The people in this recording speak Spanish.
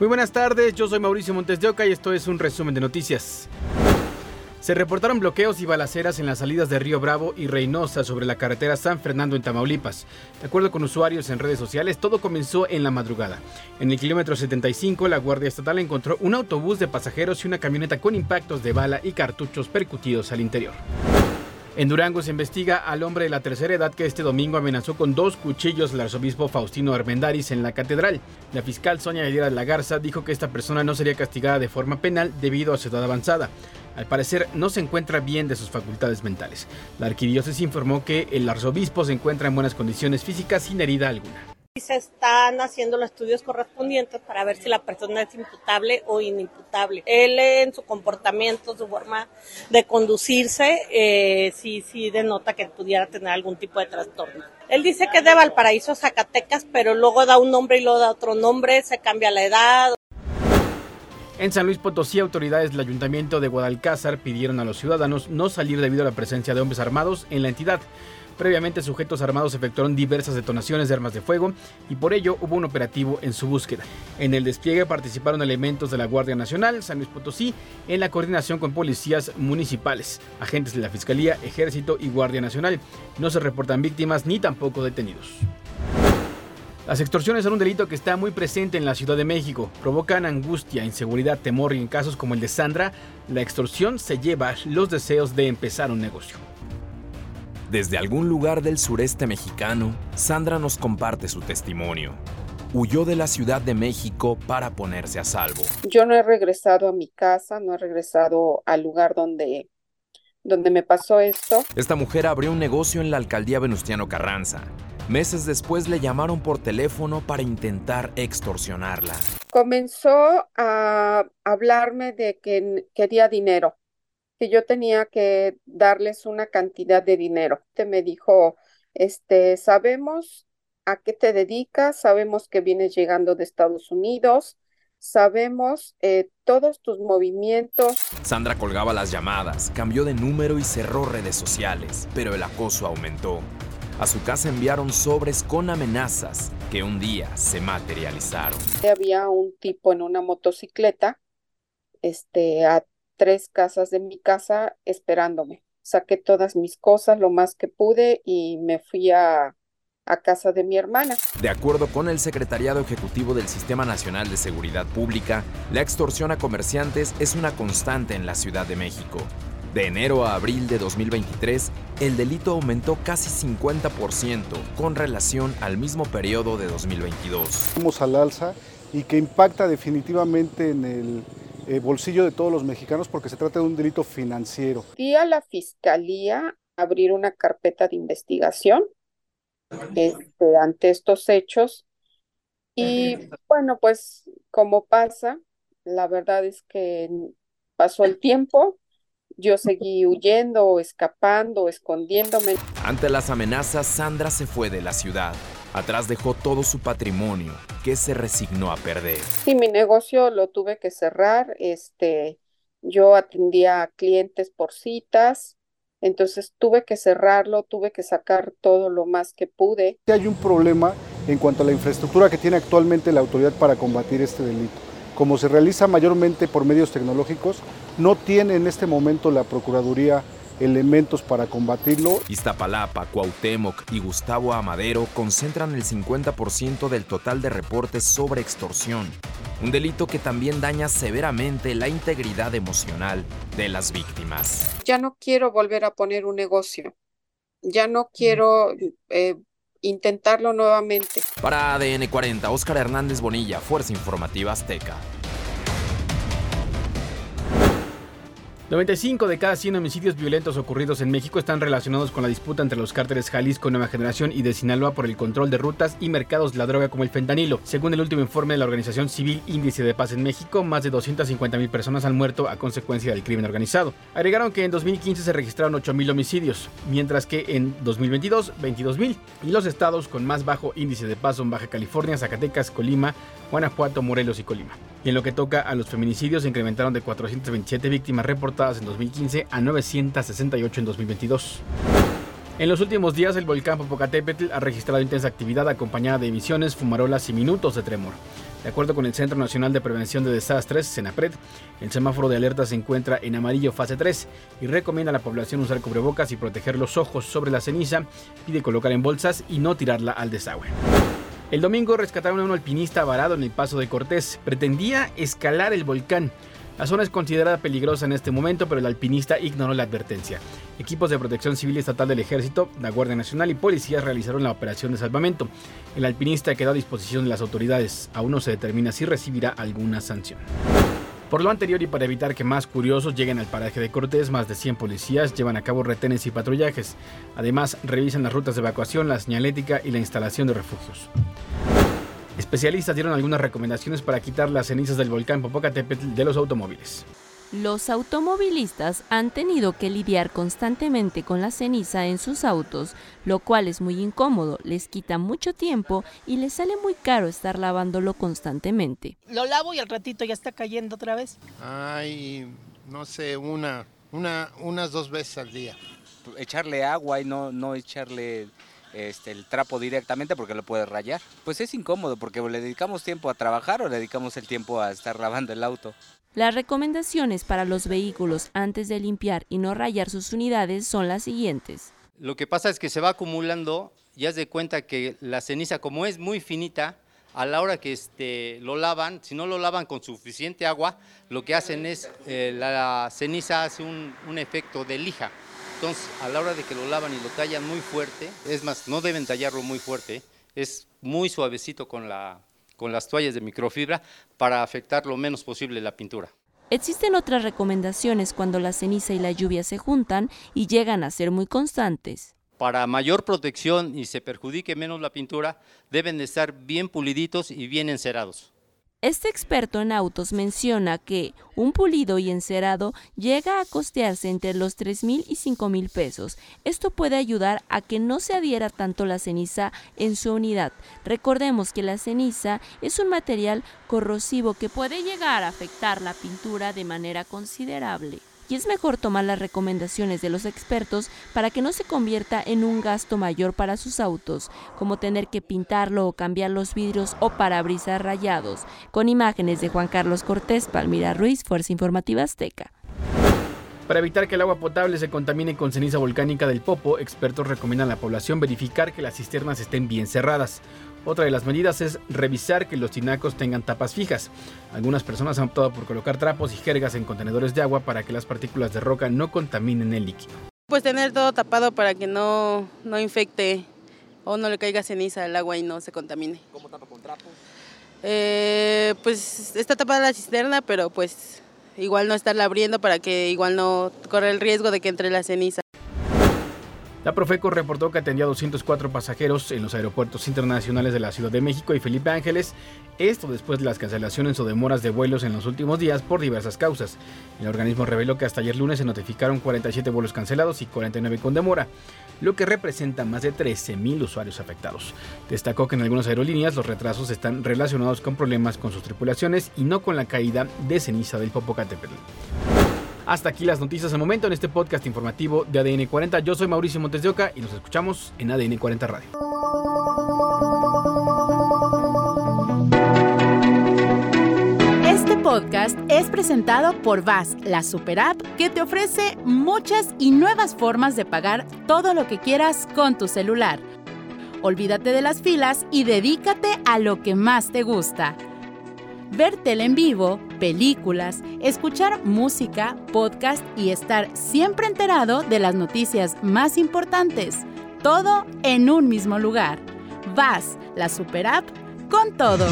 Muy buenas tardes, yo soy Mauricio Montes de Oca y esto es un resumen de noticias. Se reportaron bloqueos y balaceras en las salidas de Río Bravo y Reynosa sobre la carretera San Fernando en Tamaulipas. De acuerdo con usuarios en redes sociales, todo comenzó en la madrugada. En el kilómetro 75, la Guardia Estatal encontró un autobús de pasajeros y una camioneta con impactos de bala y cartuchos percutidos al interior. En Durango se investiga al hombre de la tercera edad que este domingo amenazó con dos cuchillos al arzobispo Faustino Armendaris en la catedral. La fiscal Sonia Hedera de la Garza dijo que esta persona no sería castigada de forma penal debido a su edad avanzada. Al parecer no se encuentra bien de sus facultades mentales. La arquidiócesis informó que el arzobispo se encuentra en buenas condiciones físicas sin herida alguna se están haciendo los estudios correspondientes para ver si la persona es imputable o inimputable. Él en su comportamiento, su forma de conducirse, eh, sí, sí denota que pudiera tener algún tipo de trastorno. Él dice que es de Valparaíso, Zacatecas, pero luego da un nombre y luego da otro nombre, se cambia la edad. En San Luis Potosí, autoridades del Ayuntamiento de Guadalcázar pidieron a los ciudadanos no salir debido a la presencia de hombres armados en la entidad. Previamente, sujetos armados efectuaron diversas detonaciones de armas de fuego y por ello hubo un operativo en su búsqueda. En el despliegue participaron elementos de la Guardia Nacional, San Luis Potosí, en la coordinación con policías municipales, agentes de la Fiscalía, Ejército y Guardia Nacional. No se reportan víctimas ni tampoco detenidos. Las extorsiones son un delito que está muy presente en la Ciudad de México. Provocan angustia, inseguridad, temor y en casos como el de Sandra, la extorsión se lleva los deseos de empezar un negocio. Desde algún lugar del sureste mexicano, Sandra nos comparte su testimonio. Huyó de la Ciudad de México para ponerse a salvo. Yo no he regresado a mi casa, no he regresado al lugar donde, donde me pasó esto. Esta mujer abrió un negocio en la alcaldía Venustiano Carranza. Meses después le llamaron por teléfono para intentar extorsionarla. Comenzó a hablarme de que quería dinero que yo tenía que darles una cantidad de dinero. Te me dijo, este, sabemos a qué te dedicas, sabemos que vienes llegando de Estados Unidos, sabemos eh, todos tus movimientos. Sandra colgaba las llamadas, cambió de número y cerró redes sociales, pero el acoso aumentó. A su casa enviaron sobres con amenazas que un día se materializaron. Había un tipo en una motocicleta, este, a tres casas de mi casa esperándome. Saqué todas mis cosas lo más que pude y me fui a, a casa de mi hermana. De acuerdo con el Secretariado Ejecutivo del Sistema Nacional de Seguridad Pública, la extorsión a comerciantes es una constante en la Ciudad de México. De enero a abril de 2023, el delito aumentó casi 50% con relación al mismo periodo de 2022. Vamos al alza y que impacta definitivamente en el eh, bolsillo de todos los mexicanos porque se trata de un delito financiero. Y a la fiscalía abrir una carpeta de investigación este, ante estos hechos. Y bueno, pues como pasa, la verdad es que pasó el tiempo, yo seguí huyendo, escapando, escondiéndome. Ante las amenazas, Sandra se fue de la ciudad. Atrás dejó todo su patrimonio, que se resignó a perder. Sí, mi negocio lo tuve que cerrar. Este, yo atendía a clientes por citas, entonces tuve que cerrarlo, tuve que sacar todo lo más que pude. Hay un problema en cuanto a la infraestructura que tiene actualmente la autoridad para combatir este delito. Como se realiza mayormente por medios tecnológicos, no tiene en este momento la Procuraduría elementos para combatirlo. Iztapalapa, Cuauhtémoc y Gustavo Amadero concentran el 50% del total de reportes sobre extorsión, un delito que también daña severamente la integridad emocional de las víctimas. Ya no quiero volver a poner un negocio, ya no quiero eh, intentarlo nuevamente. Para ADN 40, Óscar Hernández Bonilla, Fuerza Informativa Azteca. 95 de cada 100 homicidios violentos ocurridos en México están relacionados con la disputa entre los cárteles Jalisco Nueva Generación y de Sinaloa por el control de rutas y mercados de la droga como el fentanilo. Según el último informe de la organización civil Índice de Paz en México, más de 250 mil personas han muerto a consecuencia del crimen organizado. Agregaron que en 2015 se registraron 8 mil homicidios, mientras que en 2022 22 mil. Y los estados con más bajo índice de paz son Baja California, Zacatecas, Colima, Guanajuato, Morelos y Colima. Y en lo que toca a los feminicidios, se incrementaron de 427 víctimas reportadas en 2015 a 968 en 2022. En los últimos días, el volcán Popocatépetl ha registrado intensa actividad acompañada de emisiones, fumarolas y minutos de tremor. De acuerdo con el Centro Nacional de Prevención de Desastres, CENAPRED, el semáforo de alerta se encuentra en amarillo fase 3 y recomienda a la población usar cubrebocas y proteger los ojos sobre la ceniza, pide colocar en bolsas y no tirarla al desagüe. El domingo rescataron a un alpinista varado en el Paso de Cortés. Pretendía escalar el volcán. La zona es considerada peligrosa en este momento, pero el alpinista ignoró la advertencia. Equipos de protección civil estatal del ejército, la Guardia Nacional y policías realizaron la operación de salvamento. El alpinista quedó a disposición de las autoridades. Aún no se determina si recibirá alguna sanción. Por lo anterior y para evitar que más curiosos lleguen al paraje de Cortés, más de 100 policías llevan a cabo retenes y patrullajes. Además, revisan las rutas de evacuación, la señalética y la instalación de refugios. Especialistas dieron algunas recomendaciones para quitar las cenizas del volcán Popocatépetl de los automóviles. Los automovilistas han tenido que lidiar constantemente con la ceniza en sus autos, lo cual es muy incómodo, les quita mucho tiempo y les sale muy caro estar lavándolo constantemente. Lo lavo y al ratito ya está cayendo otra vez. Ay, no sé, una, una, unas dos veces al día. Echarle agua y no, no echarle este, el trapo directamente porque lo puede rayar. Pues es incómodo porque le dedicamos tiempo a trabajar o le dedicamos el tiempo a estar lavando el auto. Las recomendaciones para los vehículos antes de limpiar y no rayar sus unidades son las siguientes. Lo que pasa es que se va acumulando y haz de cuenta que la ceniza como es muy finita, a la hora que este, lo lavan, si no lo lavan con suficiente agua, lo que hacen es, eh, la ceniza hace un, un efecto de lija. Entonces, a la hora de que lo lavan y lo tallan muy fuerte, es más, no deben tallarlo muy fuerte, es muy suavecito con, la, con las toallas de microfibra para afectar lo menos posible la pintura. Existen otras recomendaciones cuando la ceniza y la lluvia se juntan y llegan a ser muy constantes. Para mayor protección y se perjudique menos la pintura, deben de estar bien puliditos y bien encerados. Este experto en autos menciona que un pulido y encerado llega a costearse entre los 3 mil y 5 mil pesos. Esto puede ayudar a que no se adhiera tanto la ceniza en su unidad. Recordemos que la ceniza es un material corrosivo que puede llegar a afectar la pintura de manera considerable y es mejor tomar las recomendaciones de los expertos para que no se convierta en un gasto mayor para sus autos, como tener que pintarlo o cambiar los vidrios o parabrisas rayados. Con imágenes de Juan Carlos Cortés, Palmira Ruiz, Fuerza Informativa Azteca. Para evitar que el agua potable se contamine con ceniza volcánica del Popo, expertos recomiendan a la población verificar que las cisternas estén bien cerradas. Otra de las medidas es revisar que los tinacos tengan tapas fijas. Algunas personas han optado por colocar trapos y jergas en contenedores de agua para que las partículas de roca no contaminen el líquido. Pues tener todo tapado para que no, no infecte o no le caiga ceniza al agua y no se contamine. ¿Cómo tapa con trapos? Eh, pues está tapada la cisterna, pero pues igual no estarla abriendo para que igual no corra el riesgo de que entre la ceniza. La Profeco reportó que atendía a 204 pasajeros en los aeropuertos internacionales de la Ciudad de México y Felipe Ángeles, esto después de las cancelaciones o demoras de vuelos en los últimos días por diversas causas. El organismo reveló que hasta ayer lunes se notificaron 47 vuelos cancelados y 49 con demora, lo que representa más de 13.000 usuarios afectados. Destacó que en algunas aerolíneas los retrasos están relacionados con problemas con sus tripulaciones y no con la caída de ceniza del Popocatépetl. Hasta aquí las noticias al momento en este podcast informativo de ADN 40. Yo soy Mauricio Montes de Oca y nos escuchamos en ADN 40 Radio. Este podcast es presentado por VAS, la super app que te ofrece muchas y nuevas formas de pagar todo lo que quieras con tu celular. Olvídate de las filas y dedícate a lo que más te gusta ver en vivo, películas, escuchar música, podcast y estar siempre enterado de las noticias más importantes. Todo en un mismo lugar. Vas, la super app, con todo.